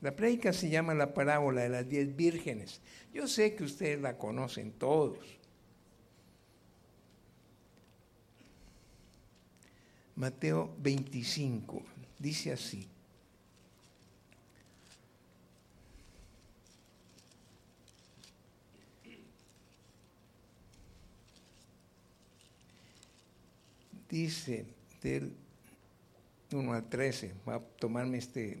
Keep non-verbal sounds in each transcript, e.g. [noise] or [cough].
La prédica se llama la parábola de las diez vírgenes. Yo sé que ustedes la conocen todos. Mateo 25 dice así. Dice del 1 al 13, voy a tomarme este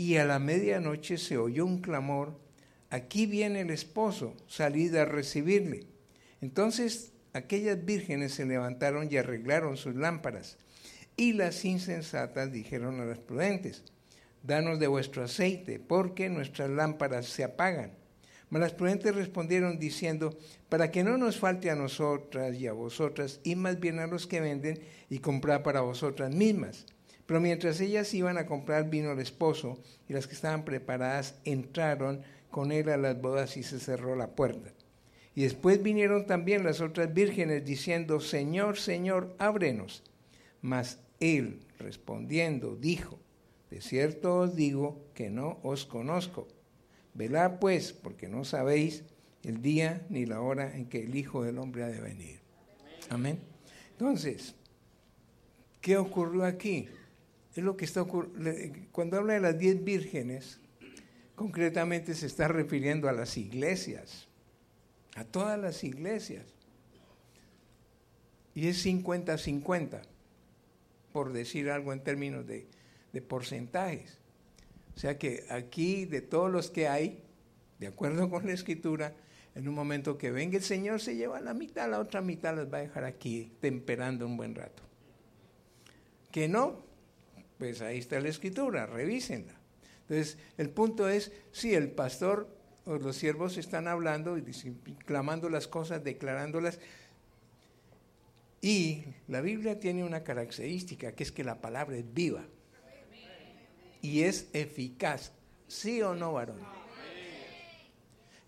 Y a la medianoche se oyó un clamor, aquí viene el esposo, salid a recibirle. Entonces aquellas vírgenes se levantaron y arreglaron sus lámparas. Y las insensatas dijeron a las prudentes, danos de vuestro aceite, porque nuestras lámparas se apagan. Mas las prudentes respondieron diciendo, para que no nos falte a nosotras y a vosotras, y más bien a los que venden y comprar para vosotras mismas. Pero mientras ellas iban a comprar vino el esposo, y las que estaban preparadas entraron con él a las bodas y se cerró la puerta. Y después vinieron también las otras vírgenes diciendo, Señor, Señor, ábrenos. Mas él, respondiendo, dijo, de cierto os digo que no os conozco. Velad pues, porque no sabéis el día ni la hora en que el Hijo del Hombre ha de venir. Amén. Entonces, ¿qué ocurrió aquí? Es lo que está Cuando habla de las diez vírgenes, concretamente se está refiriendo a las iglesias a todas las iglesias. Y es 50-50, por decir algo en términos de, porcentajes. O sea que aquí, de todos los que hay, de acuerdo con la escritura, en un momento que venga el Señor se lleva la mitad, la otra mitad las va a dejar aquí temperando un buen rato. Que no, pues ahí está la escritura, revísenla. Entonces, el punto es, si el pastor los siervos están hablando y clamando las cosas, declarándolas. Y la Biblia tiene una característica, que es que la palabra es viva y es eficaz. ¿Sí o no, varón?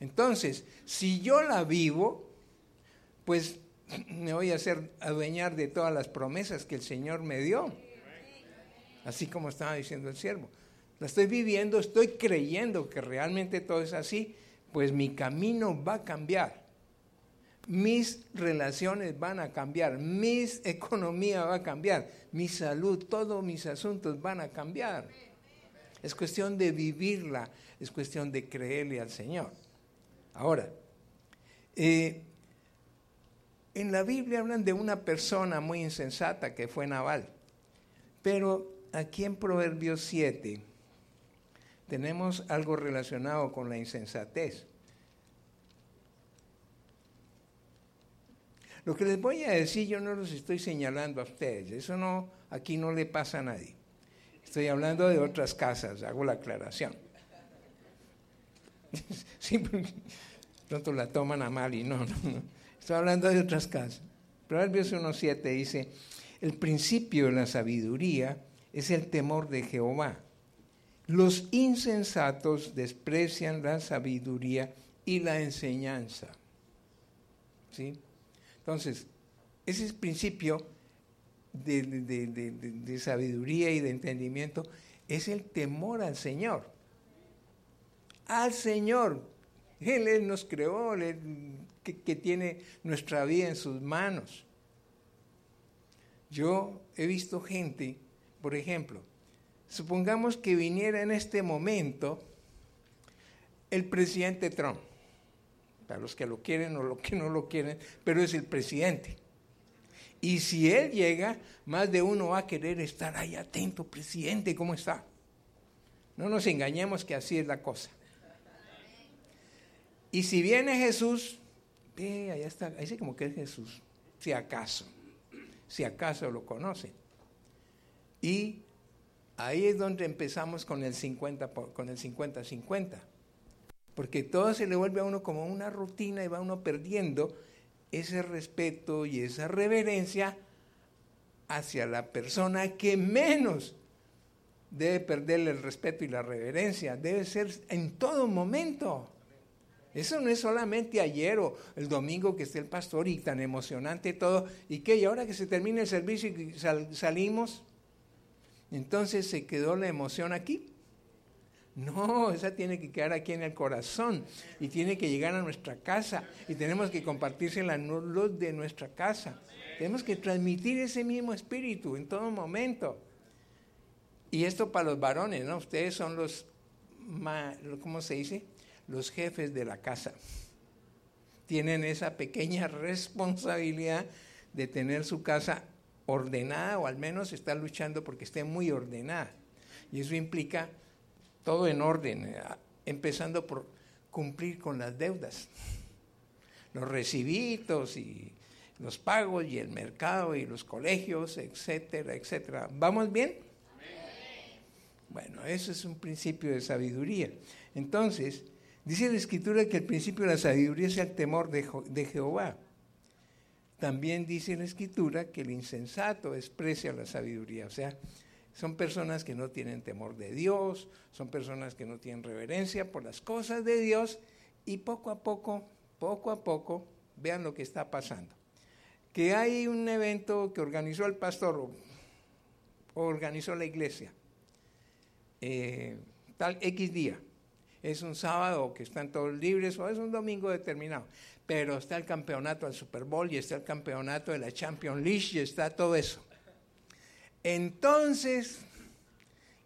Entonces, si yo la vivo, pues [laughs] me voy a hacer adueñar de todas las promesas que el Señor me dio. Así como estaba diciendo el siervo la estoy viviendo, estoy creyendo que realmente todo es así, pues mi camino va a cambiar. Mis relaciones van a cambiar, mi [laughs] economía va a cambiar, mi salud, todos mis asuntos van a cambiar. Es cuestión de vivirla, es cuestión de creerle al Señor. Ahora, eh, en la Biblia hablan de una persona muy insensata que fue Naval, pero aquí en Proverbios 7, tenemos algo relacionado con la insensatez. Lo que les voy a decir yo no los estoy señalando a ustedes, eso no, aquí no le pasa a nadie. Estoy hablando de otras casas, hago la aclaración. [laughs] Siempre pronto la toman a mal y no, no, no. Estoy hablando de otras casas. Proverbios 1.7 dice, el principio de la sabiduría es el temor de Jehová los insensatos desprecian la sabiduría y la enseñanza. ¿Sí? Entonces, ese principio de, sabiduría y de entendimiento es el temor al Señor. Al Señor. Él, nos creó, que, que tiene nuestra vida en sus manos. Yo he visto gente, por ejemplo, Supongamos que viniera en este momento el presidente Trump, para los que lo quieren o los que no lo quieren, pero es el presidente. Y si él llega, más de uno va a querer estar ahí atento, presidente, ¿cómo está? No nos engañemos que así es la cosa. Y si viene Jesús, ve, allá está, ahí sí como que es Jesús, si acaso, si acaso lo conocen. Y ahí es donde empezamos con el 50 con el 50-50. Porque todo se le vuelve a uno como una rutina y va uno perdiendo ese respeto y esa reverencia hacia la persona que menos debe perderle el respeto y la reverencia. Debe ser en todo momento. Eso no es solamente ayer o el domingo que esté el pastor y tan emocionante todo. ¿Y qué? Y ahora que se termina el servicio y salimos, entonces se quedó la emoción aquí. No, esa tiene que quedar aquí en el corazón y tiene que llegar a nuestra casa y tenemos que compartirse la luz de nuestra casa. Tenemos que transmitir ese mismo espíritu en todo momento. Y esto para los varones, ¿no? Ustedes son los, ¿cómo se dice? Los jefes de la casa. Tienen esa pequeña [laughs] responsabilidad de tener su casa ordenada o al menos estar luchando porque esté muy ordenada. Y eso implica todo en orden, eh, empezando por cumplir con las deudas, los recibitos y los pagos y el mercado y los colegios, etcétera, etcétera. ¿Vamos bien? Bueno, eso es un principio de sabiduría. Entonces, dice la escritura que el principio de la sabiduría es el temor de Jehová. También dice la escritura que el insensato desprecia la sabiduría. O sea, son personas que no tienen temor de Dios, son personas que no tienen reverencia por las cosas de Dios y poco a poco, poco a poco, vean lo que está pasando. Que hay un evento que organizó el pastor organizó la iglesia, eh, tal X día. Es un sábado que están todos libres o es un domingo determinado. Pero está el campeonato del Super Bowl y está el campeonato de la Champions League y está todo eso. Entonces,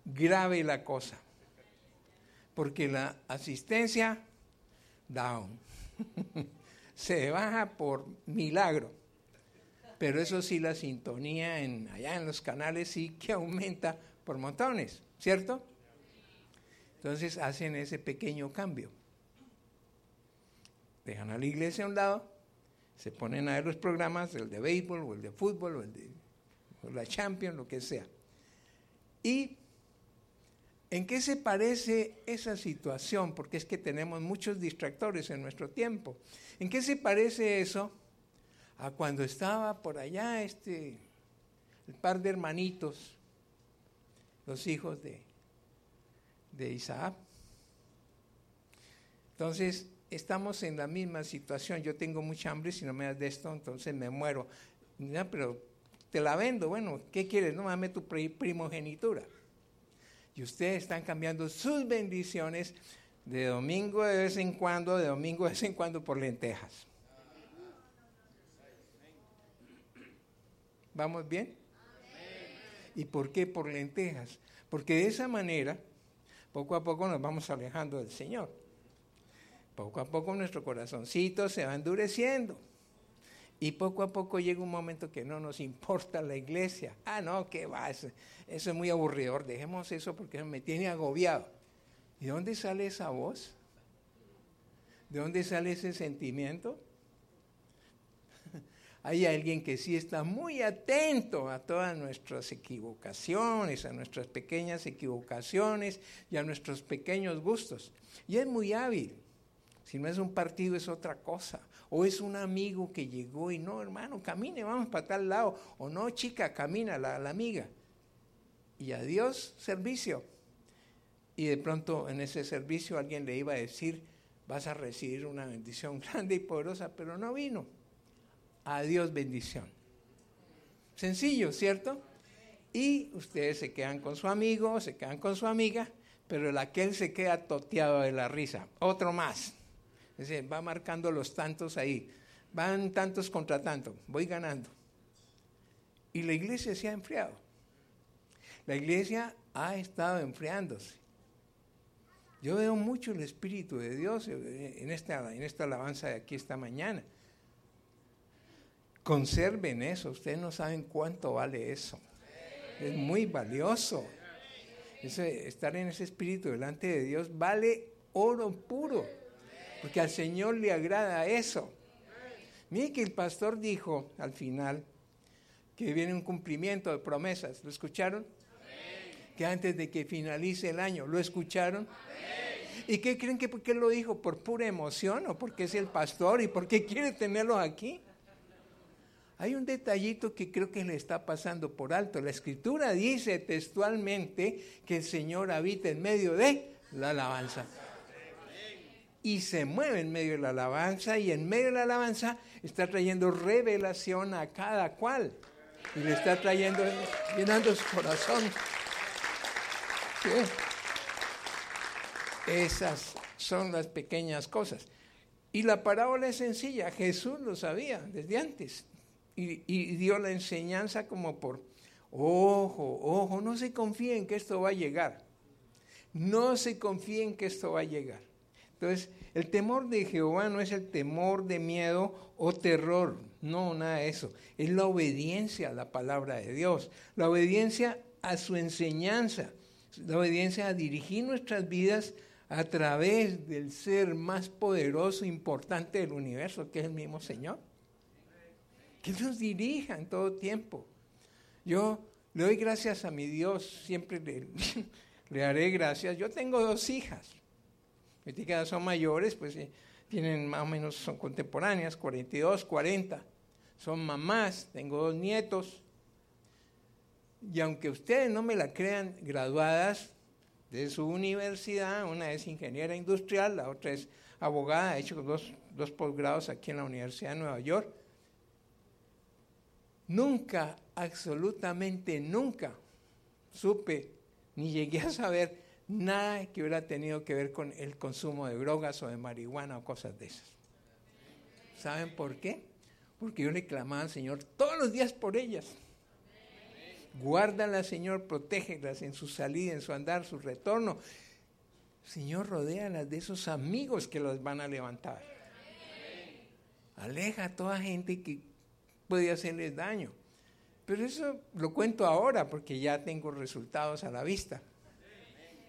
grave la cosa, porque la asistencia, down, [laughs] se baja por milagro, pero eso sí, la sintonía en, allá en los canales sí que aumenta por montones, ¿cierto? Entonces hacen ese pequeño cambio. Dejan a la iglesia a un lado, se ponen a ver los programas, el de béisbol o el de fútbol o el de la Champions, lo que sea. ¿Y en qué se parece esa situación? Porque es que tenemos muchos distractores en nuestro tiempo. ¿En qué se parece eso a cuando estaba por allá este, el par de hermanitos, los hijos de, de Isaac? Entonces, estamos en la misma situación. Yo tengo mucha hambre, si no me das de esto, entonces me muero. No, pero te la vendo, bueno, ¿qué quieres? No, dame tu primogenitura. Y ustedes están cambiando sus bendiciones de domingo de vez en cuando, de domingo de vez en cuando por lentejas. ¿Vamos bien? ¿Y por qué por lentejas? Porque de esa manera, poco a poco nos vamos alejando del Señor. Poco a poco nuestro corazoncito se va endureciendo. Y poco a poco llega un momento que no nos importa la iglesia. Ah, no, ¿qué va? Eso, es muy aburridor. Dejemos eso porque me tiene agobiado. ¿De dónde sale esa voz? ¿De dónde sale ese sentimiento? [laughs] Hay alguien que sí está muy atento a todas nuestras equivocaciones, a nuestras pequeñas equivocaciones y a nuestros pequeños gustos. Y es muy hábil. Si no es un partido es otra cosa. O es un amigo que llegó y no, hermano, camine, vamos para tal lado. O no, chica, camina la, la amiga. Y adiós, servicio. Y de pronto en ese servicio alguien le iba a decir, vas a recibir una bendición [laughs] grande y poderosa, pero no vino. Adiós, bendición. Sencillo, ¿cierto? Y ustedes se quedan con su amigo, se quedan con su amiga, pero el aquel se queda toteado de la risa. Otro más. Es va marcando los tantos ahí. Van tantos contra tanto. Voy ganando. Y la iglesia se ha enfriado. La iglesia ha estado enfriándose. Yo veo mucho el Espíritu de Dios en esta, en esta alabanza de aquí esta mañana. Conserven eso. Ustedes no saben cuánto vale eso. Es muy valioso. estar en ese espíritu delante de Dios vale oro puro. Porque al Señor le agrada eso. Mire que el pastor dijo al final que viene un cumplimiento de promesas. ¿Lo escucharon? que antes de que finalice el año. ¿Lo escucharon? ¿Y qué creen que por qué lo dijo? ¿Por pura emoción o porque es el pastor y porque quiere tenerlos aquí? Hay un detallito que creo que le está pasando por alto. La escritura dice textualmente que el Señor habita en medio de la alabanza. Y se mueve en medio de la alabanza y en medio de la alabanza está trayendo revelación a cada cual. Y le está trayendo, llenando su corazón. Esas son las pequeñas cosas. Y la parábola es sencilla, Jesús lo sabía desde antes y, dio la enseñanza como por, ojo, ojo, no se confíen que esto va a llegar. No se confíen que esto va a llegar. Entonces, el temor de Jehová no es el temor de miedo o terror, no, nada de eso. Es la obediencia a la palabra de Dios, la obediencia a su enseñanza, la obediencia a dirigir nuestras vidas a través del ser más poderoso, e importante del universo, que es el mismo Señor que nos dirija en todo tiempo. Yo le doy gracias a mi Dios, siempre le, [laughs] le haré gracias. Yo tengo dos hijas, hijas son mayores, pues tienen más o menos, son contemporáneas, 42, 40. Son mamás, tengo dos nietos. Y aunque ustedes no me la crean, graduadas de su universidad, una es ingeniera industrial, la otra es abogada, ha hecho dos, dos posgrados aquí en la Universidad de Nueva York. Nunca, absolutamente nunca, supe ni llegué a saber nada que hubiera tenido que ver con el consumo de drogas o de marihuana o cosas de esas. ¿Saben por qué? Porque yo le clamaba al Señor todos los días por ellas. Guárdalas, Señor, protégelas en su salida, en su andar, su retorno. Señor, rodéalas de esos amigos que los van a levantar. Aleja a toda gente que puede hacerles daño. Pero eso lo cuento ahora porque ya tengo resultados a la vista.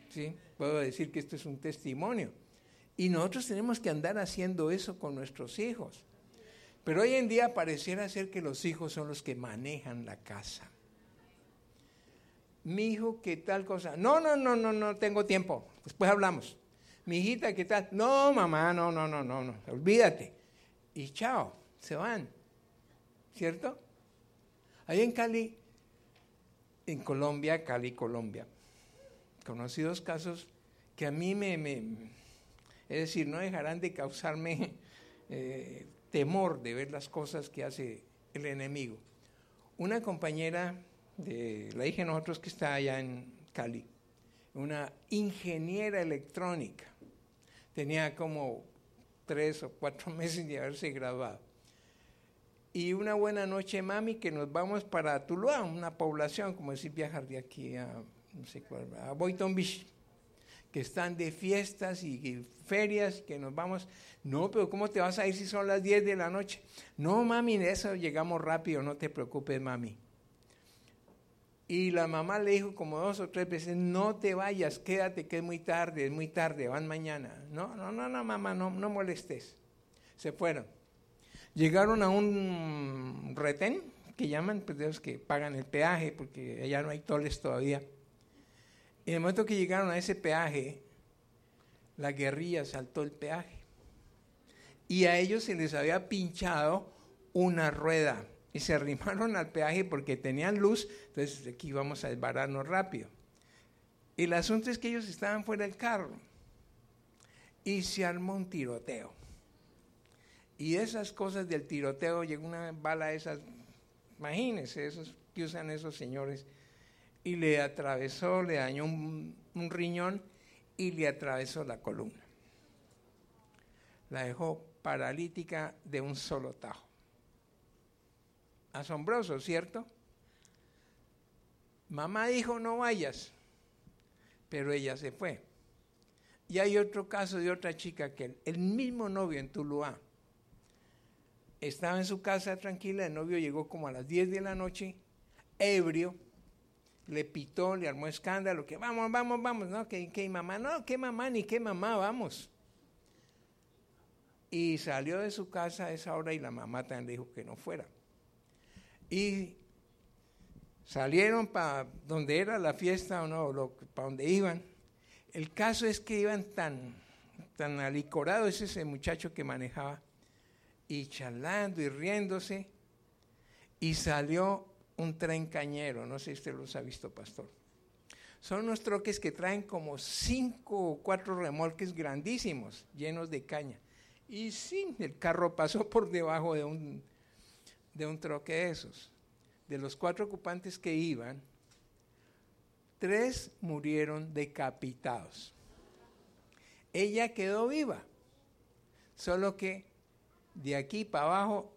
¿Sí? Puedo decir que esto es un testimonio. Y nosotros tenemos que andar haciendo eso con nuestros hijos. Pero hoy en día pareciera ser que los hijos son los que manejan la casa. Mi hijo, ¿qué tal cosa? No, no, no, no, no tengo tiempo. Después hablamos. Mi hijita, ¿qué tal? No, mamá, no, no, no, no, no. Olvídate. Y chao, se van. ¿cierto? Ahí en Cali, en Colombia, Cali, Colombia, conocí dos casos que a mí me, es decir, no dejarán de causarme [laughs] eh, temor de ver las cosas que hace el enemigo. Una compañera de la hija de nosotros que está allá en Cali, una ingeniera electrónica, tenía como tres o cuatro [laughs] meses de haberse graduado y una buena noche, mami, que nos vamos para Tuluá, una población, como decir, viajar de aquí a, no sé cuál, a Boynton Beach, que están de fiestas y, ferias, que nos vamos. No, pero ¿cómo te vas a ir si son las 10 de la noche? No, mami, de eso llegamos rápido, no te preocupes, mami. Y la mamá le dijo como dos o tres veces, no te vayas, quédate que es muy tarde, es muy tarde, van mañana. No, no, no, no, mamá, no, no molestes. Se fueron. Llegaron a un retén, que llaman, pues los que pagan el peaje, porque allá no hay toles todavía. En el momento que llegaron a ese peaje, la guerrilla saltó el peaje. Y a ellos se les había pinchado una rueda. Y se arrimaron al peaje porque tenían luz, entonces aquí vamos a desbararnos rápido. El asunto es que ellos estaban fuera del carro. Y se armó un tiroteo. Y esas cosas del tiroteo, llegó una bala de esas, imagínense, esos que usan esos señores, y le atravesó, le dañó un, riñón y le atravesó la columna. La dejó paralítica de un solo tajo. Asombroso, ¿cierto? Mamá dijo no vayas, pero ella se fue. Y hay otro caso de otra chica que el mismo novio en Tuluá estaba en su casa tranquila, el novio llegó como a las 10 de la noche, ebrio, le pitó, le armó escándalo, que vamos, vamos, vamos, no, que, mamá, no, que mamá, ni que mamá, vamos. Y salió de su casa a esa hora y la mamá también le dijo que no fuera. Y salieron para donde era la fiesta o no, para donde iban. El caso es que iban tan, tan alicorados ese muchacho que manejaba y charlando y riéndose y salió un tren cañero, no sé si usted los ha visto, pastor. Son unos troques que traen como cinco o cuatro remolques grandísimos, llenos de caña. Y sí, el carro pasó por debajo de un, de un troque de esos. De los cuatro ocupantes que iban, tres murieron decapitados. Ella quedó viva, solo que de aquí para abajo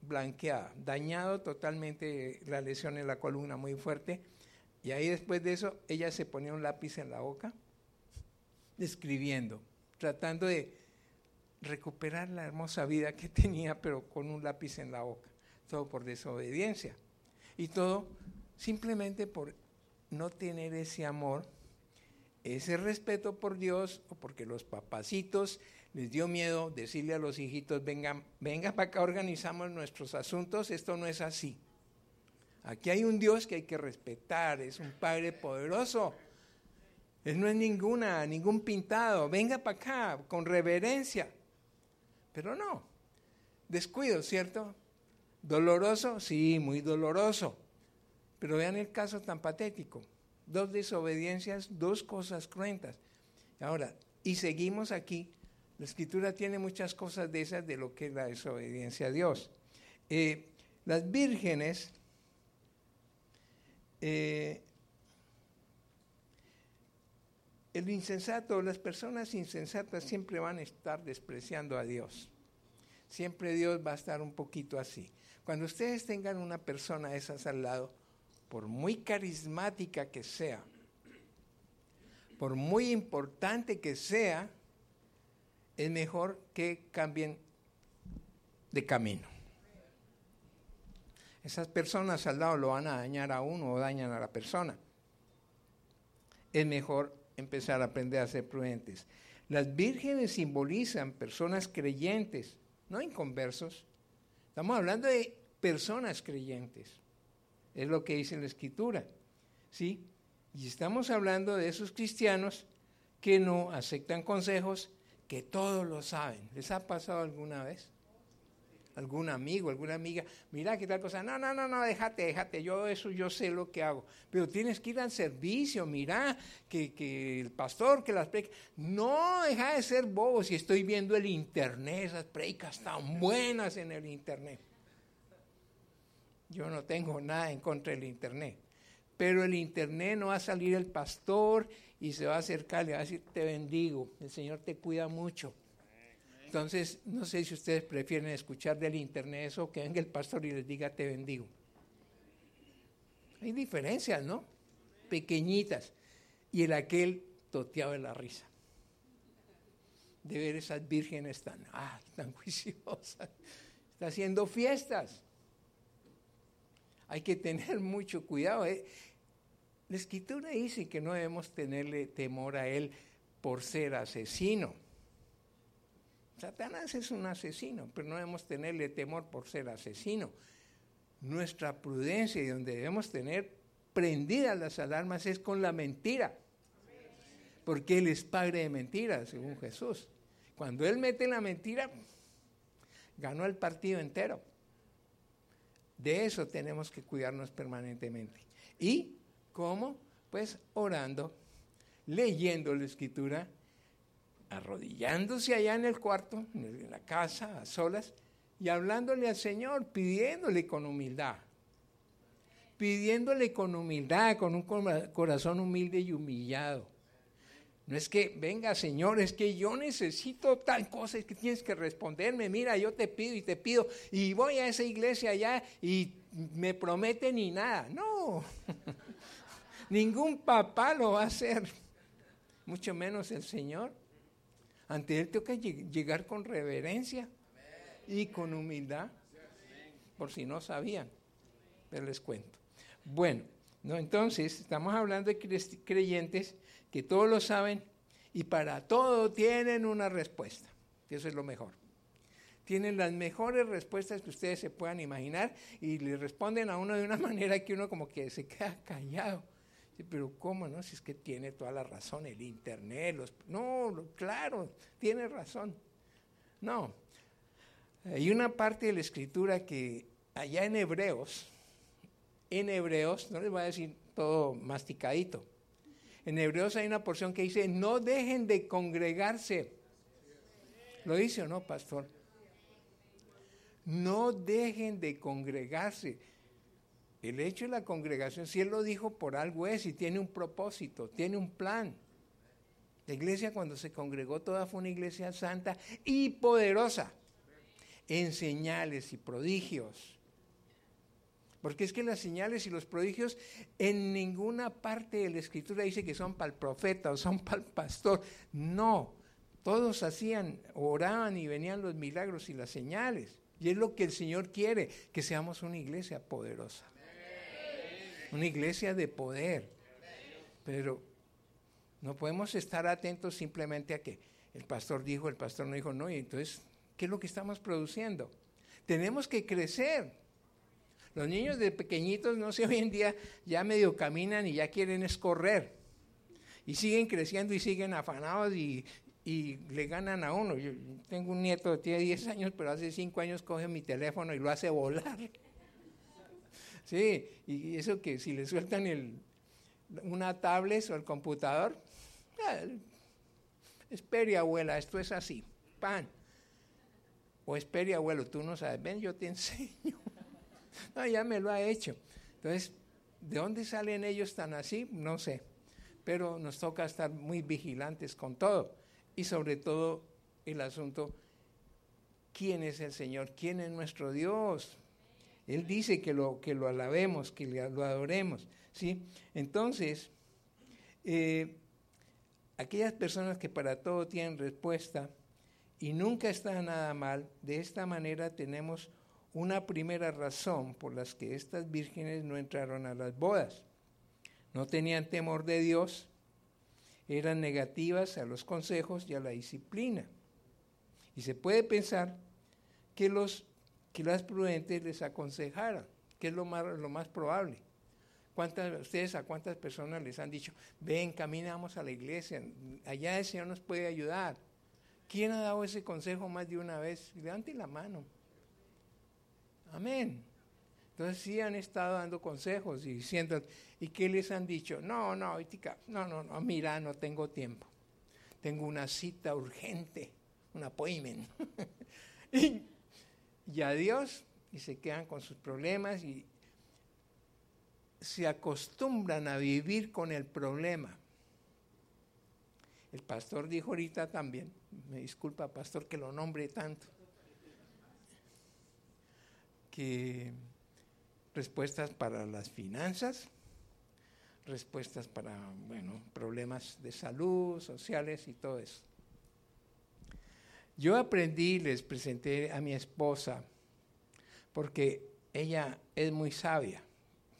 blanqueada, dañado totalmente la lesión en la columna muy fuerte. Y ahí después de eso, ella se ponía un lápiz en la boca, escribiendo, tratando de recuperar la hermosa vida que tenía, pero con un lápiz en la boca. Todo por desobediencia. Y todo simplemente por no tener ese amor, ese respeto por Dios, o porque los papacitos les dio miedo decirle a los hijitos, vengan, venga para acá, organizamos nuestros asuntos, esto no es así. Aquí hay un Dios que hay que respetar, es un Padre poderoso. Él no es ninguna, ningún pintado, venga para acá, con reverencia. Pero no, descuido, ¿cierto? Doloroso, sí, muy doloroso. Pero vean el caso tan patético. Dos desobediencias, dos cosas cruentas. Ahora, y seguimos aquí la escritura tiene muchas cosas de esas de lo que es la desobediencia a Dios. Eh, las vírgenes eh, el insensato, las personas insensatas siempre van a estar despreciando a Dios. Siempre Dios va a estar un poquito así. Cuando ustedes tengan una persona de esas al lado, por muy carismática que sea, por muy importante que sea, es mejor que cambien de camino. Esas personas al lado lo van a dañar a uno o dañan a la persona. Es mejor empezar a aprender a ser prudentes. Las vírgenes simbolizan personas creyentes, no inconversos. Estamos hablando de personas creyentes. Es lo que dice la escritura. ¿Sí? Y estamos hablando de esos cristianos que no aceptan consejos que todos lo saben. ¿Les ha pasado alguna vez? algún amigo, alguna amiga, mira qué tal cosa, no, no, no, no, déjate, déjate, yo eso, yo sé lo que hago, pero tienes que ir al servicio, mira, que, el pastor, que las predicas, no, deja de ser bobo, si estoy viendo el internet, esas predicas tan buenas en el internet. Yo no tengo nada en contra del internet, pero el internet no va a salir el pastor y se va a acercar, le va a decir, te bendigo, el Señor te cuida mucho. Entonces, no sé si ustedes prefieren escuchar del internet eso que venga el pastor y les diga, te bendigo. Hay diferencias, ¿no? Pequeñitas. Y el aquel toteado de la risa. De ver esas vírgenes tan, ah, tan juiciosas. Está haciendo fiestas. Hay que tener [laughs] mucho cuidado. La escritura dice que no debemos tenerle temor a él por ser asesino. Satanás es un asesino, pero no debemos tenerle temor por ser asesino. Nuestra prudencia y donde debemos tener prendidas las alarmas es con la mentira, porque Él es padre de mentiras, según Jesús. Cuando Él mete la mentira, ganó el partido entero. De eso tenemos que cuidarnos permanentemente. ¿Y cómo? Pues orando, leyendo la escritura, arrodillándose allá en el cuarto, en la casa, a solas, y hablándole al Señor, pidiéndole con humildad. Pidiéndole con humildad, con un corazón humilde y humillado. No es que, venga Señor, es que yo necesito tal cosa, que tienes que responderme, mira, yo te pido y te pido, y voy a esa iglesia allá y me promete ni nada. No, [laughs] ningún papá lo va a hacer, mucho menos el Señor. Ante Él tengo que llegar con reverencia y con humildad, por si no sabían, pero les cuento. Bueno, ¿no? entonces estamos hablando de creyentes que todos lo saben y para todo tienen una respuesta, eso es lo mejor. tienen las mejores respuestas que ustedes se puedan imaginar y le responden a uno de una [laughs] manera que uno como que se queda callado. Pero ¿cómo no? Si es que tiene toda la razón, el Internet, los... No, claro, tiene razón. No. Hay una parte de la escritura que allá en Hebreos, en Hebreos, no les voy a decir todo masticadito, en Hebreos hay una porción que dice, no dejen de congregarse. ¿Lo dice o no, pastor? No dejen de congregarse. El hecho de la congregación, si Él lo dijo por algo es y tiene un propósito, tiene un plan. La iglesia cuando se congregó toda fue una iglesia santa y poderosa en señales y prodigios. Porque es que las señales y los prodigios en ninguna parte de la escritura dice que son para el profeta o son [laughs] para el pastor. No, todos hacían, oraban y venían los milagros y las señales. Y es lo que el Señor quiere, que seamos una iglesia poderosa una iglesia de poder. Pero no podemos estar atentos simplemente a que el pastor dijo, el pastor no dijo, no, y entonces, ¿qué es lo que estamos produciendo? Tenemos que crecer. Los niños de pequeñitos, no sé, [laughs] hoy en día ya medio caminan y ya quieren escorrer. Y siguen creciendo y siguen afanados y, y le ganan a uno. Yo tengo un nieto que tiene 10 años, pero hace 5 años coge mi teléfono y lo hace volar. [laughs] Sí, y eso que si le sueltan el, una tablet o el computador, eh, abuela, esto es así, pan. O espere abuelo, tú no sabes, ven, yo te [laughs] enseño. No, ya me lo ha hecho. Entonces, ¿de dónde salen ellos tan así? No sé. Pero nos toca estar muy vigilantes con todo. Y sobre todo el asunto, ¿quién es el Señor? ¿Quién es nuestro Dios? Él dice que lo, que lo alabemos, que lo adoremos. ¿sí? Entonces, eh, aquellas personas que para todo tienen respuesta y nunca está nada mal, de esta manera tenemos una primera razón por las que estas vírgenes no entraron a las bodas. No tenían temor de Dios, eran negativas a los consejos y a la disciplina. Y se puede pensar que los que las prudentes les aconsejaran, que es lo más, lo más probable. ¿Cuántas, ¿Ustedes a cuántas personas les han dicho, ven, caminamos a la iglesia, allá el Señor nos puede ayudar? ¿Quién ha dado ese consejo más de una vez? Levante la mano. Amén. Entonces sí han estado dando consejos y diciendo, ¿y qué les han dicho? No, no, no, no, no, mira, no tengo tiempo. Tengo una cita urgente, un appointment. [laughs] y y a Dios y se quedan con sus problemas y se acostumbran a vivir con el problema. El pastor dijo ahorita también, me disculpa pastor que lo nombre tanto, respuestas para las finanzas, respuestas para, bueno, problemas de salud, sociales y todo eso. Yo aprendí, les presenté a mi esposa, porque ella es muy sabia,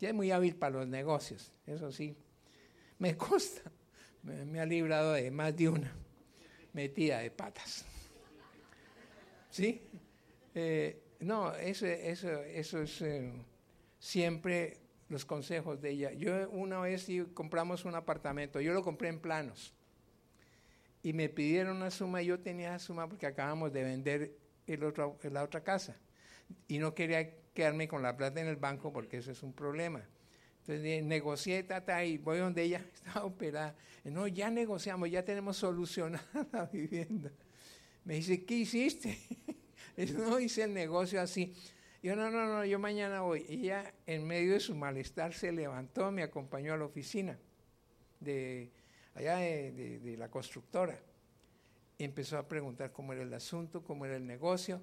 es muy hábil para los negocios, eso sí, me consta, me, ha librado de más de una metida de patas. ¿Sí? Eh, no, eso, es eh, siempre los consejos de ella. Yo una vez compramos un apartamento, yo lo compré en planos y me pidieron una suma, yo tenía suma porque acabamos de vender el otro, la otra casa y no quería quedarme con la plata en el banco porque eso es un problema. Entonces negocié, tata, y voy donde ella [laughs] estaba operada. No, ya negociamos, ya tenemos solucionada [laughs] la vivienda. Me dice, ¿qué hiciste? [laughs] no hice el negocio así. Yo, no, no, no, yo mañana voy. Y ella, en medio de su malestar, se levantó, me acompañó a la oficina de, allá de, la constructora. empezó a preguntar cómo era el asunto, cómo era el negocio.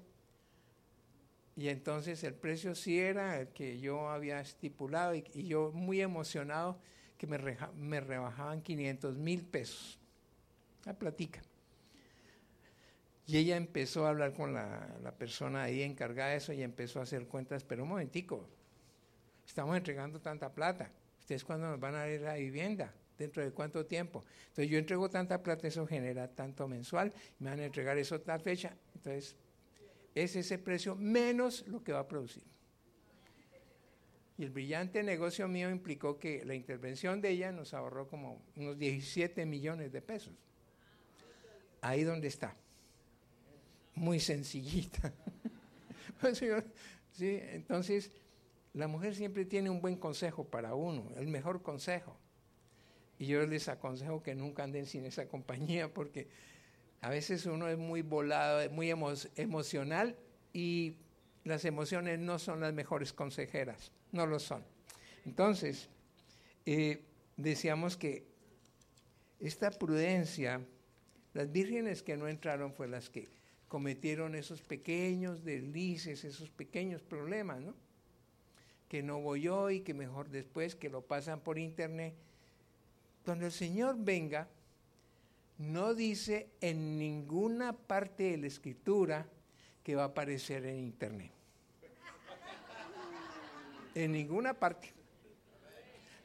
Y entonces el precio sí era el que yo había estipulado y, yo muy emocionado que me, me rebajaban 500 mil pesos. La platica. Y ella empezó a hablar con la, la, persona ahí encargada de eso y empezó a hacer cuentas, pero un momentico, estamos entregando tanta plata, ¿ustedes cuándo nos van a dar la vivienda? dentro de cuánto tiempo. Entonces yo entrego tanta plata, eso genera tanto mensual, me van a entregar eso tal fecha. Entonces es ese precio menos lo que va a producir. Y el brillante negocio mío implicó que la intervención de ella nos ahorró como unos 17 millones de pesos. Ahí donde está. Muy sencillita. [laughs] Pues entonces, la mujer siempre tiene un buen consejo para uno, el mejor consejo. Y yo les aconsejo que nunca anden sin esa compañía porque a veces uno es muy volado, muy emocional y las emociones no son las mejores consejeras no lo son. Entonces, eh, decíamos que esta prudencia, las vírgenes que no entraron fue las que cometieron esos pequeños deslices, esos pequeños problemas, ¿no? Que no voy yo y que mejor después, que lo pasan por internet. Cuando el Señor venga, no dice en ninguna parte de la escritura que va a aparecer en internet en ninguna parte.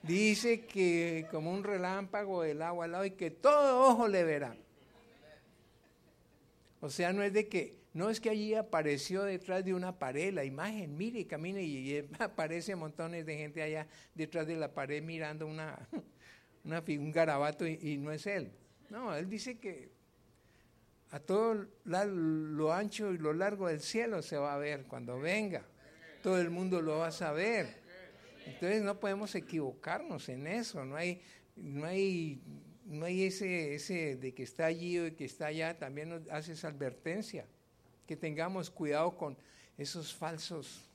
Dice que como un relámpago del agua al lado y que todo ojo le verá. O sea, no es de que, no es que allí apareció detrás de una pared la imagen, mire, camine y, y [laughs] aparece montones de gente allá detrás de la pared mirando una, [laughs] una un garabato y, no es él. No, él dice que a todo lo ancho y lo largo del cielo se va a ver cuando venga todo el mundo lo va a saber. Entonces no podemos equivocarnos en eso, no hay, no hay, no hay ese, ese de que está allí o de que está allá, también nos hace esa advertencia, que tengamos cuidado con esos falsos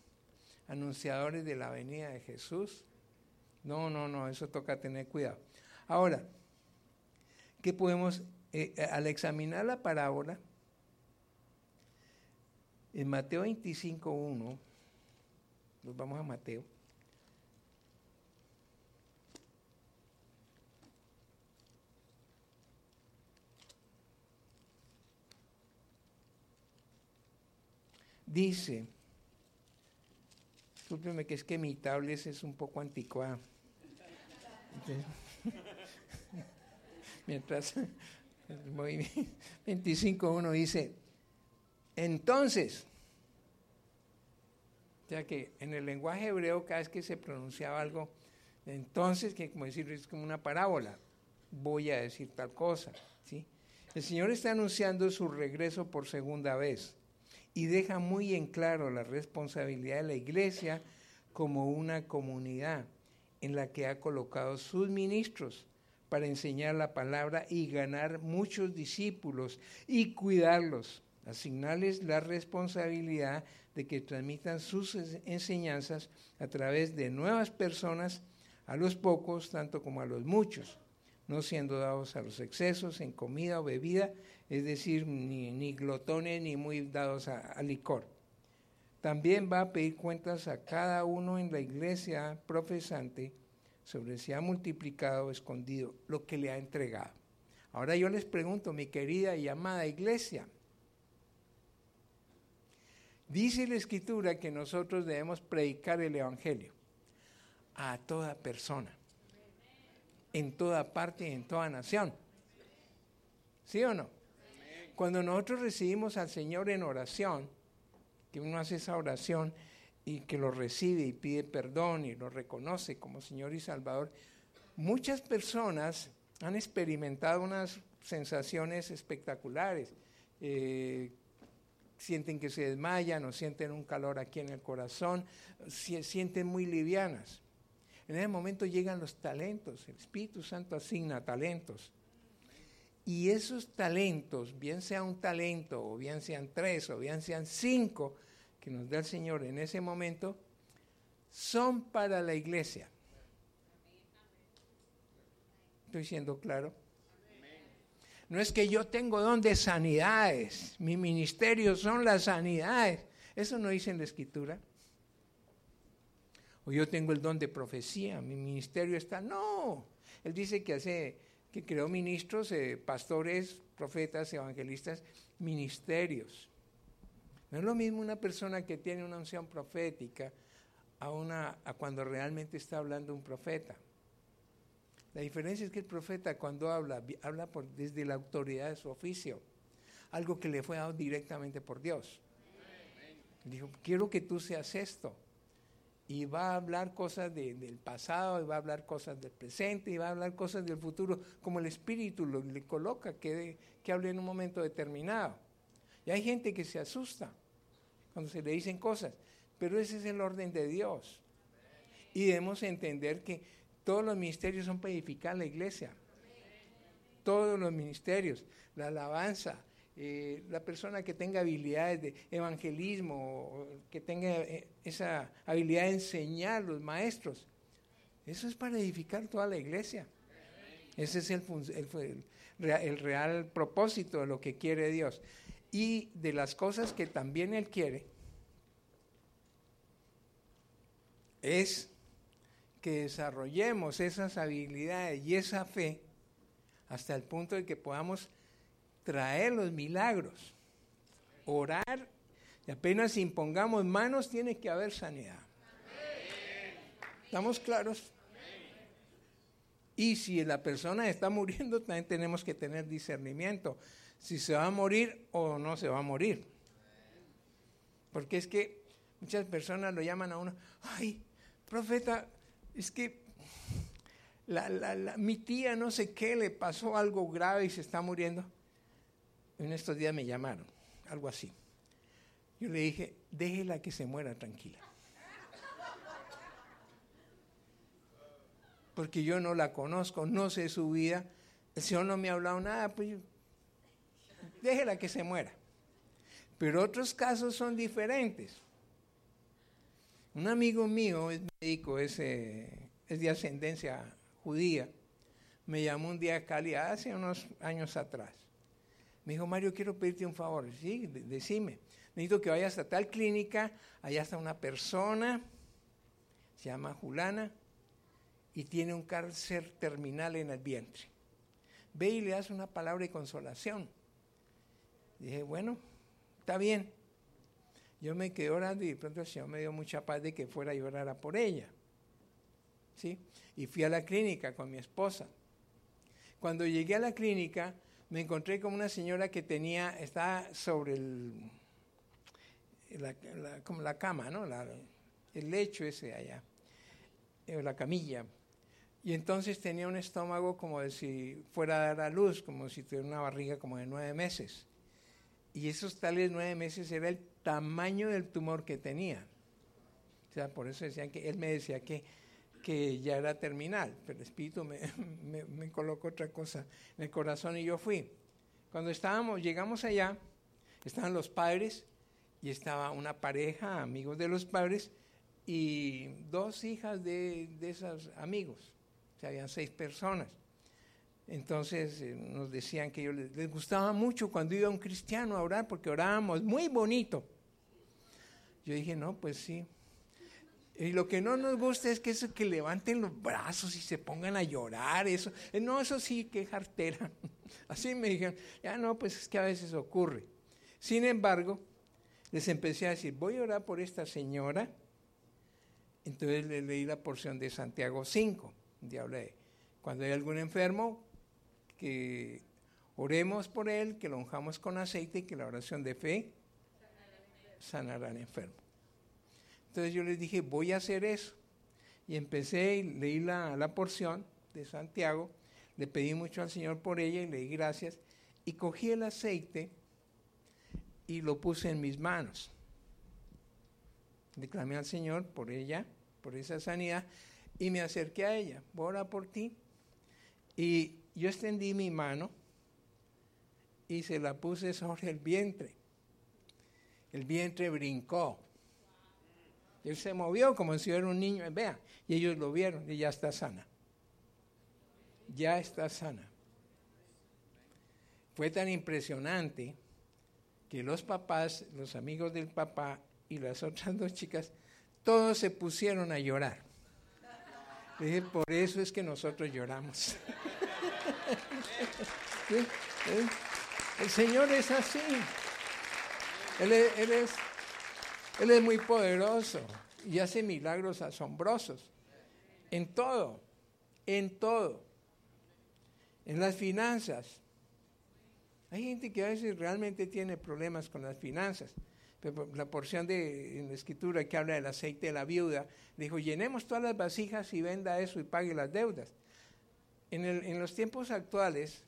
anunciadores de la venida de Jesús. No, no, no, eso toca tener cuidado. Ahora, ¿qué podemos, eh, al examinar la parábola, en Mateo 25.1, nos vamos a Mateo. Dice, discúlpeme que es que mi tablet es un poco anticuado. [laughs] Mientras 25.1 dice, entonces, ya que en el lenguaje hebreo cada vez que se pronunciaba algo, entonces, que como decir, es como una parábola, voy a decir tal cosa. ¿sí? El Señor está anunciando su regreso por segunda vez y deja muy en claro la responsabilidad de la iglesia como una comunidad en la que ha colocado sus ministros para enseñar la palabra y ganar muchos discípulos y cuidarlos asignarles la responsabilidad de que transmitan sus enseñanzas a través de nuevas personas, a los pocos tanto como a los muchos, no siendo dados a los excesos en comida o bebida, es decir, ni, glotones ni muy dados a, licor. También va a pedir cuentas a cada uno en la iglesia profesante sobre si ha multiplicado o escondido lo que le ha entregado. Ahora yo les pregunto, mi querida y amada iglesia, Dice la escritura que nosotros debemos predicar el Evangelio a toda persona, en toda parte y en toda nación. ¿Sí o no? Cuando nosotros recibimos al Señor en oración, que uno hace esa oración y que lo recibe y pide perdón y lo reconoce como Señor y Salvador, muchas personas han experimentado unas sensaciones espectaculares. Eh, sienten que se desmayan o sienten un calor aquí en el corazón, sienten muy livianas. En ese momento llegan los talentos, el Espíritu Santo asigna talentos. Y esos talentos, bien sea un talento, o bien sean tres, o bien sean cinco, que nos da el Señor en ese momento, son para la iglesia. ¿Estoy siendo claro? No es que yo tengo don de sanidades, mi ministerio son las sanidades. Eso no dice en la escritura. O yo tengo el don de profecía, mi ministerio está. No, él dice que hace, que creó ministros, eh, pastores, profetas, evangelistas, ministerios. No es lo mismo una persona que tiene una unción profética a, una, a cuando realmente está hablando un profeta. La diferencia es que el profeta cuando habla, habla desde la autoridad de su oficio, algo que le fue dado directamente por Dios. Dijo, quiero que tú seas esto. Y va a hablar cosas del pasado, y va a hablar cosas del presente, y va a hablar cosas del futuro, como el Espíritu lo, le coloca, que, que hable en un momento determinado. Y hay gente que se asusta cuando se le dicen cosas, pero ese es el orden de Dios. Y debemos entender que todos los ministerios son para edificar la iglesia. Todos los ministerios, la alabanza, eh, la persona que tenga habilidades de evangelismo, que tenga eh, esa habilidad de enseñar, los maestros, eso es para edificar toda la iglesia. Ese es el, el, real propósito de lo que quiere Dios. Y de las cosas que también Él quiere, es que desarrollemos esas habilidades y esa fe hasta el punto de que podamos traer los milagros, orar, y apenas impongamos manos tiene que haber sanidad. ¿Estamos claros? Y si la persona está muriendo, también tenemos que tener discernimiento. Si se va a morir o no se va a morir. Porque es que muchas personas lo llaman a uno, ay, profeta, es que mi tía no sé qué le pasó algo grave y se está muriendo en estos días me llamaron, algo así. Yo le dije, déjela que se muera tranquila. Porque yo no la conozco, no sé su vida, el Señor no me ha hablado nada, pues déjela que se muera. Pero otros casos son diferentes. Un amigo mío es médico, es, eh, es de ascendencia judía, me llamó un día a Cali hace unos años atrás me dijo, Mario, quiero pedirte un favor. Sí, decime. Necesito que vayas a tal clínica, allá está una persona, se llama Julana, y tiene un cáncer terminal en el vientre. Ve y le das una palabra de consolación. Dije, bueno, está bien. Yo me quedé orando y de pronto el Señor me dio mucha paz de que fuera y orara por ella. ¿Sí? Y fui a la clínica con mi esposa. Cuando llegué a la clínica, me encontré con una señora que tenía, estaba sobre el, la, como la cama, ¿no? el lecho ese allá, eh, la camilla. Y entonces tenía un estómago como de si fuera a dar a luz, como si tuviera una barriga como de nueve meses. Y esos tales nueve meses era el tamaño del tumor que tenía. O sea, por eso decían que él me decía que que ya era terminal, pero el Espíritu [laughs] me, colocó otra cosa en el corazón y yo fui. Cuando estábamos, llegamos allá, estaban los padres y estaba una pareja, amigos de los padres, y dos hijas de, esos amigos. O sea, habían seis personas. Entonces eh, nos decían que les, les, gustaba mucho cuando iba un cristiano a orar porque orábamos muy bonito. Yo dije, no, pues sí, y lo que no nos gusta es que eso que levanten los brazos y se pongan a llorar, eso. Eh, no, eso sí, que jartera. [laughs] Así me dijeron, ya no, pues es que a veces ocurre. Sin embargo, les empecé a decir, voy a orar por esta señora. Entonces le leí la porción de Santiago 5, donde habla de cuando hay algún enfermo, que oremos por él, que lo unjamos con aceite y que la oración de fe sanará al enfermo. Entonces yo les dije, voy a hacer eso. Y empecé y leí la, la porción de Santiago, le pedí mucho al Señor por ella y le di gracias. Y cogí el aceite y lo puse en mis manos. Declamé al Señor por ella, por esa sanidad, y me acerqué a ella. Voy por ti. Y yo extendí mi mano y se la puse sobre el vientre. El vientre brincó. Él se movió como si fuera un niño, vea, y ellos lo vieron y ya está sana. Ya está sana. Fue tan impresionante que los papás, los amigos del papá y las [laughs] otras dos chicas, todos se pusieron a llorar. Dije, por eso es que nosotros lloramos. [laughs] El Señor es así. él es él es muy poderoso y hace milagros asombrosos. En todo, en todo. En las finanzas. Hay gente que a veces realmente tiene problemas con las finanzas, la porción de en la escritura que habla del aceite de la viuda, dijo, llenemos todas las vasijas y venda eso y pague las deudas. En, los tiempos actuales,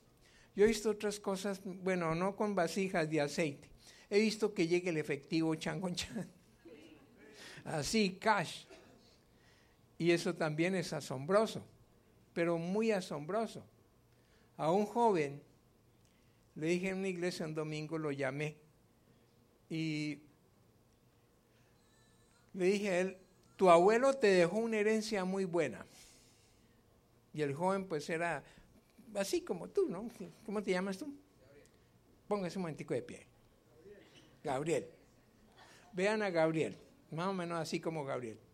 yo he visto otras cosas, bueno, no con vasijas de aceite. He visto que llegue el efectivo chan. Así, cash. Y eso también es asombroso, pero muy asombroso. A un joven, le dije en una iglesia un domingo, lo llamé y le dije a él, tu abuelo te dejó una herencia muy buena. Y el joven pues era así como tú, ¿no? ¿Cómo te llamas tú? Póngase un momentico de pie. Gabriel. Vean a Gabriel, más o menos así como Gabriel. [laughs]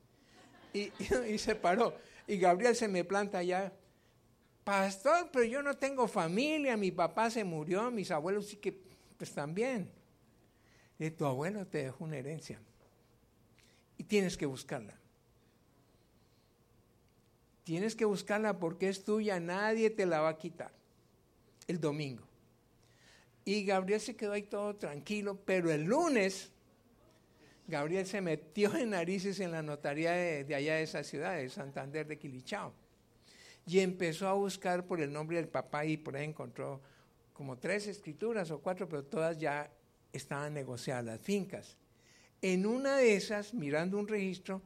Y, se paró. Y Gabriel se me planta allá. Pastor, pero yo no tengo familia, mi papá se murió, mis abuelos sí que, pues también. Y tu abuelo te dejó una herencia. Y tienes que buscarla. Tienes que buscarla porque es tuya, nadie te la va a quitar. El domingo. Y Gabriel se quedó ahí todo tranquilo, pero el lunes Gabriel se metió en narices en la notaría de, allá de esa ciudad, de Santander de Quilichao. Y empezó a buscar por el nombre del papá y por ahí encontró como tres escrituras o cuatro, pero todas ya estaban negociadas las fincas. En una de esas, mirando un registro,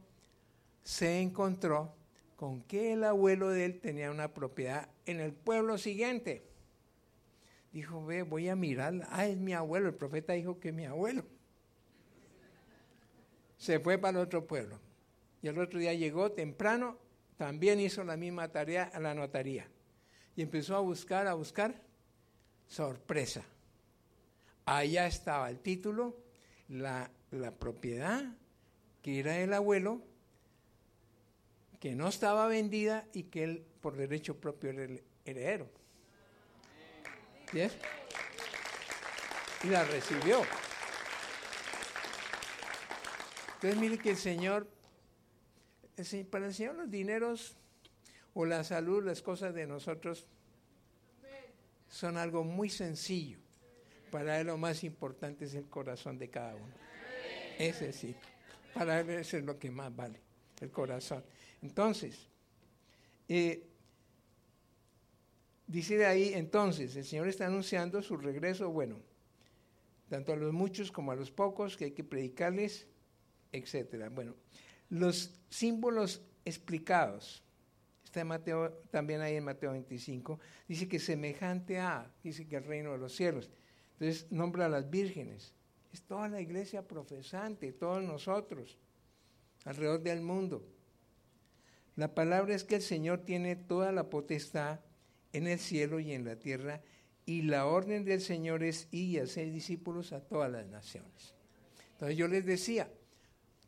se encontró con que el abuelo de él tenía una propiedad en el pueblo siguiente. Dijo, ve, voy a mirar. Ah, es mi abuelo. El profeta dijo que es mi abuelo. Se fue para otro pueblo. Y el otro día llegó temprano, también hizo la misma tarea a la notaría. Y empezó a buscar, a buscar. Sorpresa. Allá estaba el título, la, la propiedad, que era el abuelo, que no estaba vendida y que él por derecho propio era el heredero. Y la recibió. Entonces mire que el Señor, para el Señor los dineros o la salud, las cosas de nosotros son algo muy sencillo. Para Él lo más importante es el corazón de cada uno. Ese sí. Para Él eso es lo que más vale, el corazón. Entonces, eh, dice de ahí, entonces, el Señor está anunciando su regreso, bueno, tanto a los muchos como a los pocos, que hay que predicarles, etcétera. Bueno, los símbolos explicados, está en Mateo, también ahí en Mateo 25, dice que semejante a, dice que el reino de los cielos. Entonces nombra a las vírgenes. Es toda la iglesia profesante, todos nosotros, alrededor del mundo. La palabra es que el Señor tiene toda la potestad en el cielo y en la tierra, y la orden del Señor es ir y hacer discípulos a todas las naciones. Entonces yo les decía,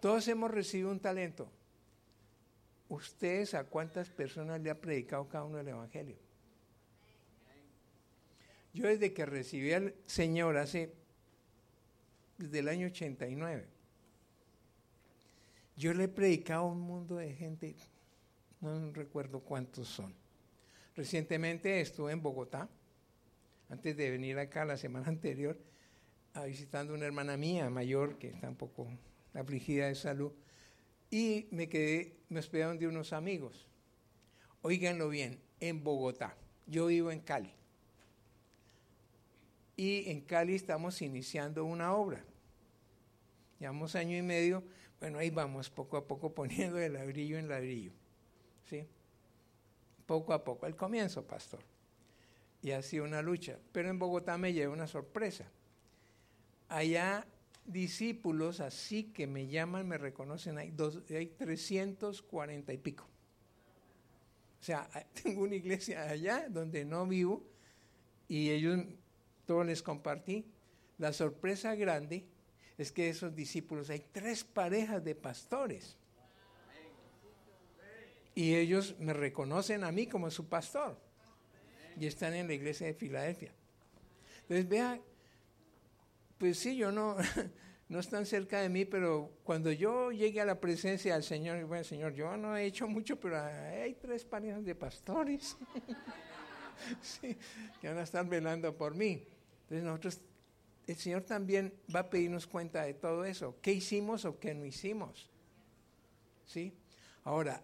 todos hemos recibido un talento. ¿Ustedes a cuántas personas le ha predicado cada uno el Evangelio? Yo desde que recibí al Señor hace, desde el año 89, yo le he predicado a un mundo de gente no recuerdo cuántos son. Recientemente estuve en Bogotá, antes de venir acá la semana [laughs] anterior, visitando una hermana mía mayor que está un poco afligida de salud, y me quedé, me hospedaron de unos amigos. Óiganlo bien, en Bogotá. Yo vivo en Cali. Y en Cali estamos iniciando una obra. Llevamos año y medio, bueno, ahí vamos poco a poco [laughs] poniendo de ladrillo en ladrillo. ¿sí? Poco a poco, el comienzo, pastor. Y ha sido una lucha. Pero en Bogotá me lleva una sorpresa. Allá discípulos así que me llaman, me reconocen, hay, dos, hay 340 y pico. O sea, [laughs] tengo una iglesia allá donde no vivo y ellos, todos les compartí. La sorpresa grande es que esos discípulos, hay tres parejas de pastores y ellos me reconocen a mí como su pastor. Y están en la iglesia de Filadelfia. Entonces, vea, pues sí, yo no, [laughs] no están cerca de mí, pero cuando yo llegue a la presencia del Señor, bueno, Señor, yo no he hecho mucho, pero hay tres parejas de pastores [laughs] sí, que van a estar velando por mí. Entonces nosotros el Señor también va a pedirnos cuenta de todo eso. ¿Qué hicimos o qué no hicimos? ¿Sí? Ahora,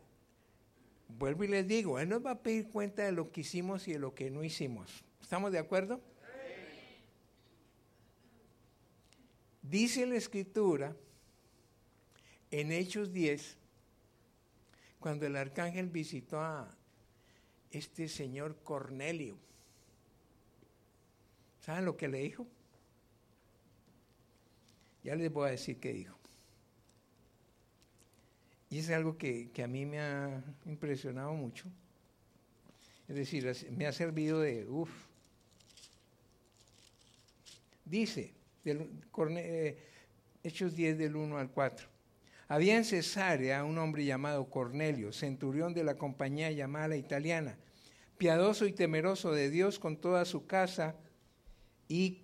vuelvo y les digo, Él nos va a pedir cuenta de lo que hicimos y de lo que no hicimos. ¿Estamos de acuerdo? Dice la Escritura en Hechos 10, cuando el arcángel visitó a este señor Cornelio. ¿Saben lo que le dijo? Ya les voy a decir qué dijo. Y es algo que, a mí me ha impresionado mucho. Es decir, me ha servido de, uff. Dice, eh, Hechos 10 del 1 al 4. Había en Cesarea un hombre llamado Cornelio, centurión de la compañía llamada italiana, piadoso y temeroso de Dios con toda su casa y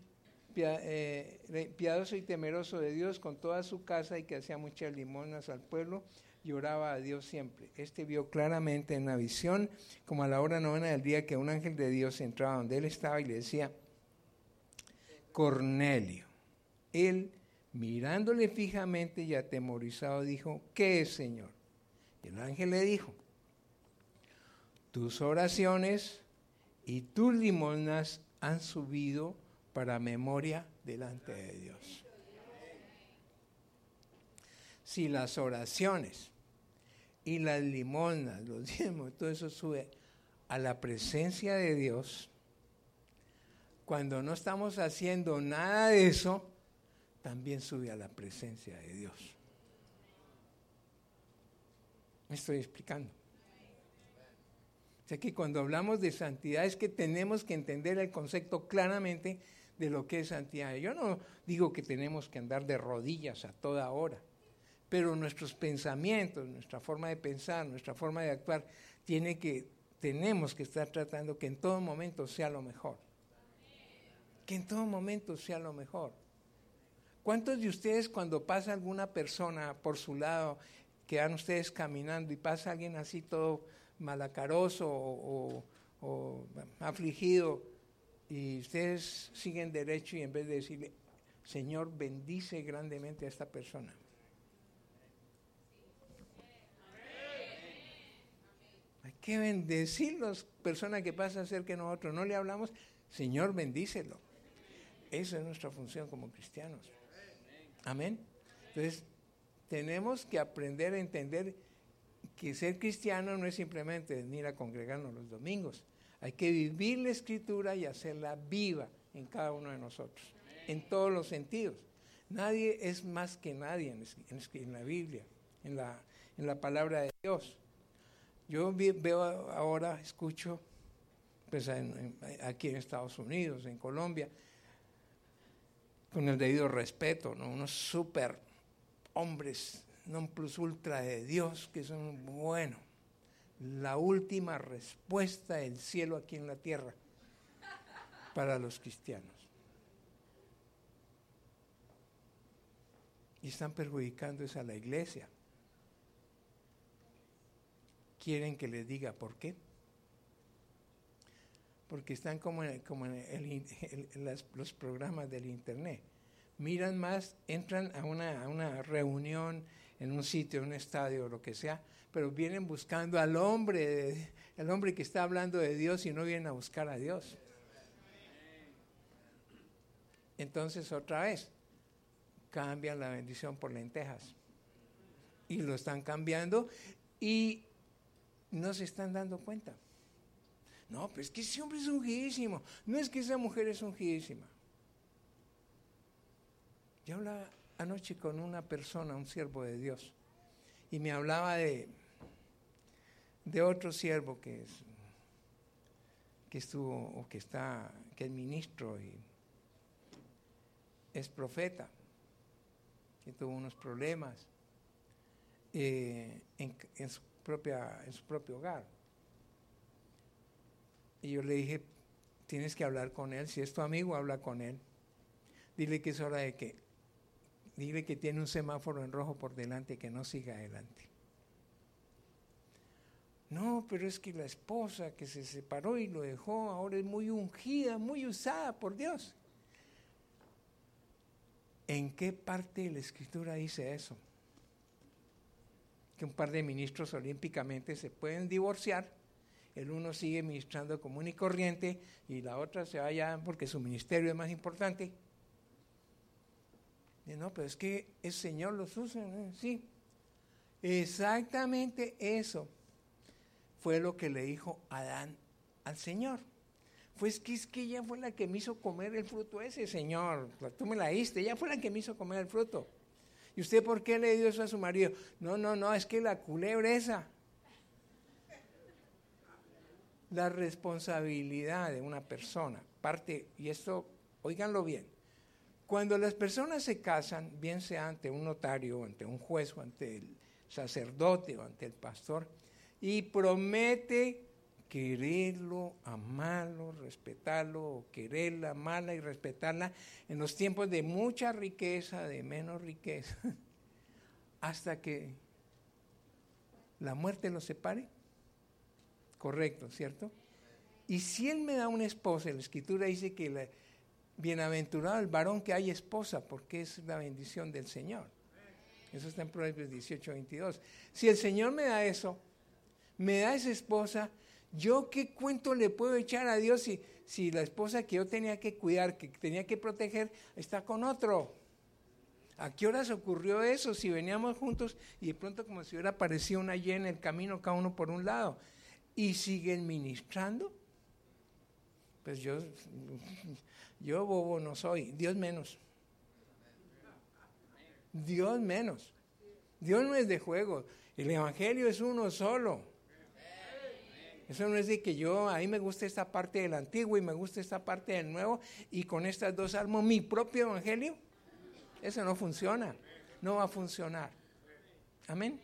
eh, piadoso y temeroso de Dios con toda su casa y que hacía muchas limonas al pueblo lloraba a Dios siempre. Este vio claramente en la visión, como a la hora novena del día, que un ángel de Dios entraba donde él estaba y le decía, Cornelio. Él, mirándole fijamente y atemorizado, dijo, ¿qué es, Señor? Y el ángel le dijo, tus oraciones y tus limonas han subido para memoria delante de Dios. Si las oraciones y las limonas, los [laughs] diezmos, todo eso sube a la presencia de Dios, cuando no estamos haciendo nada de eso, también sube a la presencia de Dios. Me estoy explicando. O sea que cuando hablamos de santidad es que tenemos que entender el concepto claramente de lo que es santidad. Yo no digo que tenemos que andar de rodillas a toda hora pero nuestros pensamientos, nuestra forma de pensar, nuestra forma de actuar, tiene que, tenemos que estar tratando que en todo momento sea lo mejor. Que en todo momento sea lo mejor. ¿Cuántos de ustedes cuando pasa alguna persona por su lado, que van ustedes caminando y pasa alguien así todo malacaroso o, o afligido y ustedes siguen derecho y en vez de decirle, Señor, bendice grandemente a esta persona? que bendecir las personas que pasan cerca de nosotros. No le hablamos, Señor, bendícelo. Esa es nuestra función como cristianos. Amén. Entonces, tenemos que aprender a entender que ser cristiano no es simplemente venir a congregarnos los domingos. Hay que vivir la escritura y hacerla viva en cada uno de nosotros, en todos los sentidos. Nadie es más que nadie en, la Biblia, en la, en la palabra de Dios. Yo veo ahora, escucho, pues aquí en Estados Unidos, en Colombia, con el debido respeto, ¿no? unos super hombres non plus ultra de Dios que son, bueno, la última respuesta del cielo aquí en la tierra para los cristianos. Y están perjudicando a la iglesia quieren que les diga por qué. Porque están como en, como en, [laughs] los programas del Internet. Miran más, entran a una, reunión en un sitio, en un estadio lo que sea, pero vienen buscando al hombre, el hombre que está hablando de Dios y no vienen a buscar a Dios. Entonces otra vez, cambian la bendición por lentejas. Y lo están cambiando y no se están dando cuenta. No, pero es que ese hombre es ungidísimo. No es que esa mujer es ungidísima. Yo hablaba anoche con una persona, un siervo de Dios, y me hablaba de, de otro siervo que es que estuvo o que está, que es ministro y es profeta, que tuvo unos problemas eh, en su propia, en su propio hogar. Y yo le dije, tienes que hablar con él, si es tu amigo, habla con él. Dile que es hora de que, dile que tiene un semáforo en rojo por delante, que no siga adelante. No, pero es que la esposa que se separó y lo dejó ahora es muy ungida, muy usada por Dios. ¿En qué parte de la escritura dice eso? Que un par de ministros olímpicamente se pueden divorciar, el uno sigue ministrando común y corriente y la otra se vaya porque su ministerio es más importante. No, pero es que el Señor los usa, sí. Exactamente eso fue lo que le dijo Adán al Señor. Pues que es que ella fue la que me hizo comer el fruto ese, Señor. Tú me la diste, ella fue la que me hizo comer el fruto. ¿Y usted por qué le dio eso a su marido? No, no, no, es que la culebra esa. La responsabilidad de una persona, parte, y esto, oíganlo bien, cuando las personas se casan, bien sea ante un notario, ante un juez, o ante el sacerdote, o ante el pastor, y promete quererlo, amarlo, respetarlo, quererla, amarla y respetarla en los tiempos de mucha riqueza, de menos riqueza, [laughs] hasta que la muerte los separe. Correcto, ¿cierto? Y si él me da una esposa, la escritura dice que la, bienaventurado el varón que hay esposa, porque es la bendición del Señor. Eso está en Proverbios 18, 22. Si el Señor me da eso, me da esa esposa, ¿Yo qué cuento le puedo echar a Dios si, si la esposa que yo tenía que cuidar, que tenía que proteger, está con otro? ¿A qué horas ocurrió eso? Si veníamos juntos y de pronto como si hubiera aparecido una Y en el camino, cada uno por un lado, y siguen ministrando. Pues yo, yo bobo no soy, Dios menos. Dios menos. Dios no es de juego. El Evangelio es uno solo. Eso no es de que yo, a mí me gusta esta parte del antiguo y me gusta esta parte del nuevo y con estas dos armo mi propio evangelio. Eso no funciona, no va a funcionar. Amén.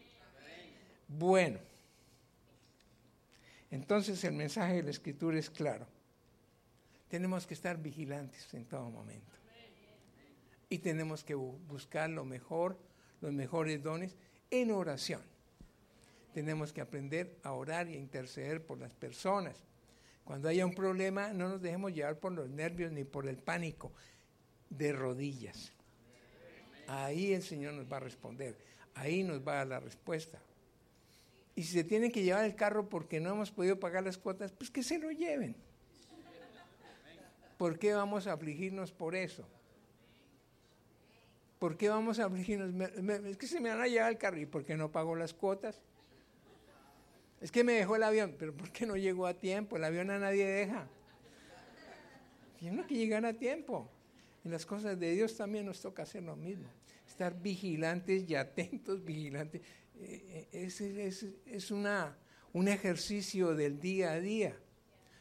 Bueno, entonces el mensaje de la escritura es claro. Tenemos que estar vigilantes en todo momento. Y tenemos que buscar lo mejor, los mejores dones en oración tenemos que aprender a orar y a interceder por las personas. Cuando haya un problema, no nos dejemos llevar por los nervios ni por el pánico, de rodillas. Ahí el Señor nos va a responder, ahí nos va a dar la respuesta. Y si se tienen que llevar el carro porque no hemos podido pagar las cuotas, pues que se lo lleven. ¿Por qué vamos a afligirnos por eso? ¿Por qué vamos a afligirnos? Es que se me van a llevar el carro y ¿por qué no pago las cuotas? Es que me dejó el avión, pero ¿por qué no llegó a tiempo? El avión a nadie deja. Tiene que llegar a tiempo. En las cosas de Dios también nos toca hacer lo mismo. Estar vigilantes y atentos, vigilantes. Eh, eh, es, una, un ejercicio del día a día.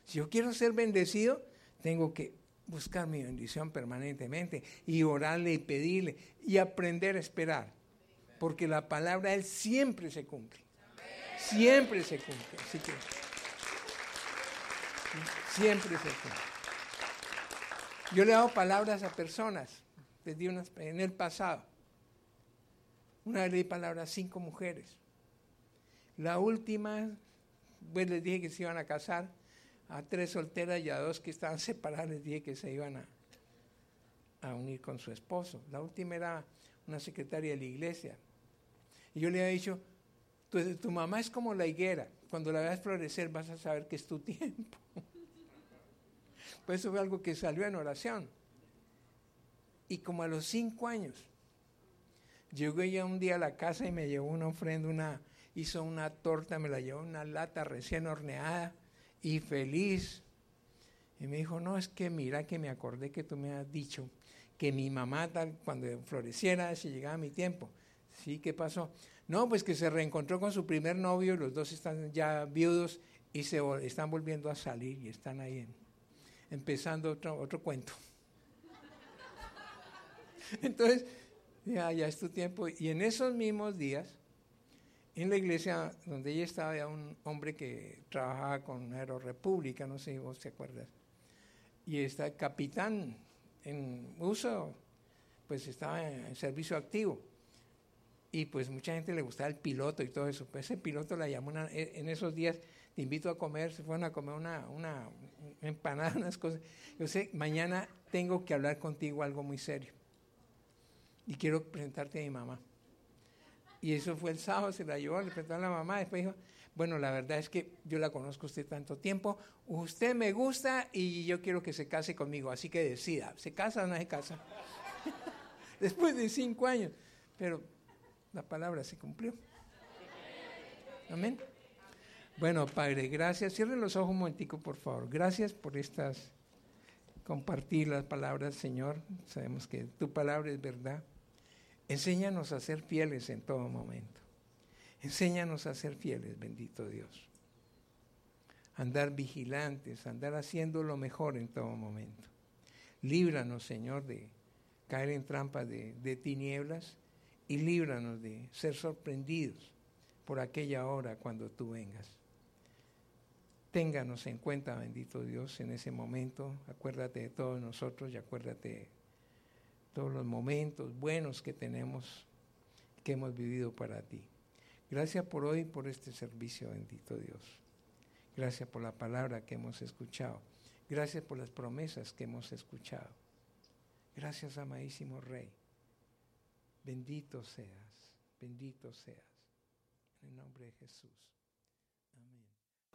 Si yo quiero ser bendecido, tengo que buscar mi bendición permanentemente y orarle y pedirle y aprender a esperar. Porque la palabra de Él siempre se cumple siempre se cumple. Así que siempre se cumple. Yo le he dado palabras a personas desde unas, en el pasado. Una vez le di palabras a cinco mujeres. La última, pues les dije que se iban a casar. A tres solteras y a dos que estaban [laughs] separadas les dije que se iban a, a unir con su esposo. La última era una secretaria de la iglesia. Y yo le había dicho, tu mamá es como la higuera. Cuando la veas florecer vas a saber que es tu [laughs] tiempo. Pues eso fue algo que salió en oración. Y como a los cinco años, llegó ella un día a la casa y me llevó una ofrenda, una, hizo una torta, me la llevó una lata recién horneada y feliz. Y me dijo, no, es que mira que me acordé que tú me has dicho que mi mamá tal, cuando floreciera, si llegaba mi tiempo. Sí, ¿qué pasó? No, pues que se reencontró con su primer novio, los dos están ya viudos y se están volviendo a salir y están ahí empezando otro, otro cuento. [laughs] Entonces, ya, ya es tu tiempo. Y en esos mismos días, en la iglesia donde ella estaba, había un hombre que trabajaba con Aerorepública, no sé si vos te acuerdas. Y está capitán en uso, pues estaba en servicio activo. Y pues mucha gente le gustaba el piloto y todo eso. Pues ese piloto la llamó e, en esos días, te invito a comer, se fueron a comer una, una empanada, [laughs] unas cosas. Yo sé, mañana tengo que hablar contigo algo muy serio. Y quiero presentarte a mi mamá. Y eso fue el sábado, se la llevó, le presentó a la mamá, después dijo, bueno, la verdad es que yo la conozco usted tanto tiempo, usted me gusta y yo quiero que se case conmigo, así que decida, ¿se casa o no se casa? [laughs] después de cinco años, pero la palabra se cumplió. Amén. Bueno, Padre, gracias. Cierren los ojos un momentico, por favor. Gracias por estas compartir las palabras, Señor. Sabemos que tu palabra es verdad. Enséñanos a ser fieles en todo momento. Enséñanos a ser fieles, bendito Dios. Andar vigilantes, andar haciendo lo mejor en todo momento. Líbranos, Señor, de caer en trampas de, tinieblas y líbranos de ser sorprendidos por aquella hora cuando tú vengas. Ténganos en cuenta, bendito Dios, en ese momento. Acuérdate de todos nosotros y acuérdate todos los momentos buenos que tenemos, que hemos vivido para ti. Gracias por hoy, por este servicio, bendito Dios. Gracias por la palabra que hemos escuchado. Gracias por las promesas que hemos escuchado. Gracias, amadísimo Rey. Bendito seas, bendito seas. En el nombre de Jesús.